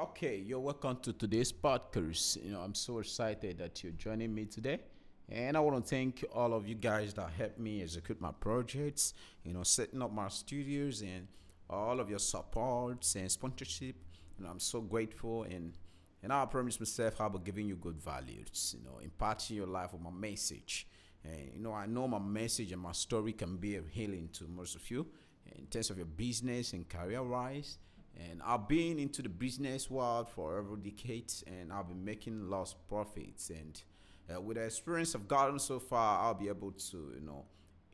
Okay, you're welcome to today's podcast. You know, I'm so excited that you're joining me today. And I want to thank all of you guys that helped me execute my projects, you know, setting up my studios and all of your supports and sponsorship. Know, I'm so grateful and and I promise myself I will giving you good values, you know, imparting your life with my message. And you know, I know my message and my story can be a healing to most of you in terms of your business and career wise. And I've been into the business world for over decades and I've been making lots of profits. And uh, with the experience I've gotten so far, I'll be able to, you know,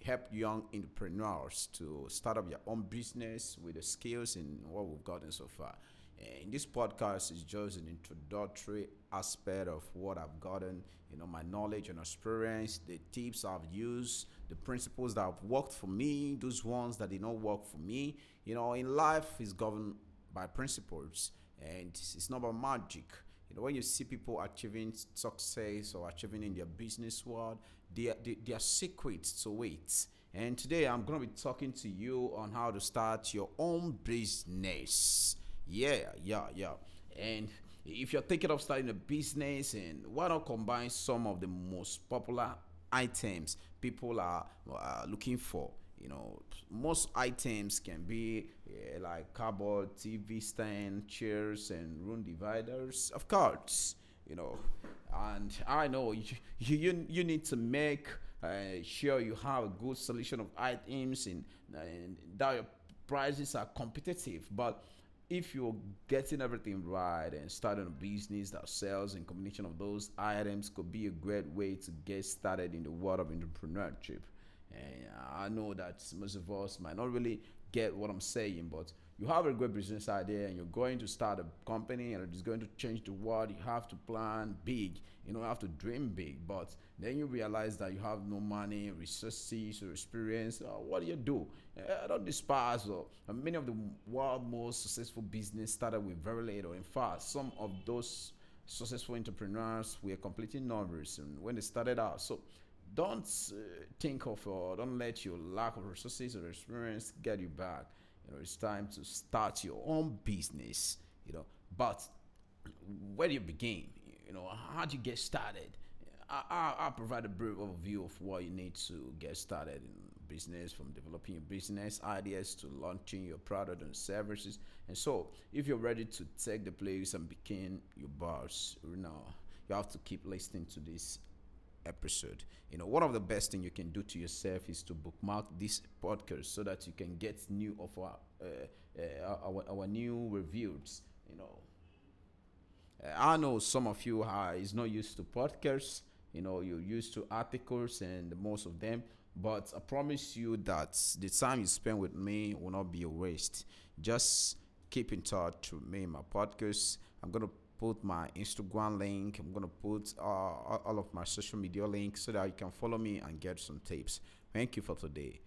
help young entrepreneurs to start up your own business with the skills and what we've gotten so far. And this podcast is just an introductory aspect of what I've gotten, you know, my knowledge and experience, the tips I've used, the principles that have worked for me, those ones that did not work for me. You know, in life is governed by principles and it's not about magic. You know, when you see people achieving success or achieving in their business world, they are, they, are secrets to it. And today I'm going to be talking to you on how to start your own business. Yeah, yeah, yeah. And if you're thinking of starting a business, and why not combine some of the most popular items people are uh, looking for? You know, most items can be uh, like cardboard TV stand, chairs, and room dividers. Of course, you know, and I know you you, you need to make uh, sure you have a good selection of items and, and that your prices are competitive. But if you're getting everything right and starting a business that sells and combination of those items could be a great way to get started in the world of entrepreneurship and i know that most of us might not really get what i'm saying but you have a great business idea and you're going to start a company and it's going to change the world, you have to plan big. You don't have to dream big. But then you realize that you have no money, resources, or experience. What do you do? Uh, don't despise. Uh, many of the world's most successful business started with very little. In fact, some of those successful entrepreneurs were completely novice when they started out. So don't uh, think of or don't let your lack of resources or experience get you back you know it's time to start your own business you know. But where do you begin? You know how do you get started? I, will provide a brief overview of what you need to get started in business from developing your business ideas to launching your product and services and so if you're ready to take the place and begin your boss you know you have to keep listening to this episode. You know, one of the best thing you can do to yourself is to bookmark this podcast so that you can get new of our uh, uh, our, our new reviews. You know, uh, I know some of you are is not used to podcasts. You know, you're used to articles and most of them. But I promise you that the time you spend with me will not be a waste. Just keep in touch with me my podcast. I'm gonna put my Instagram link. I'm gonna put uh, all of my social media links so that you can follow me and get some tips. Thank you for today.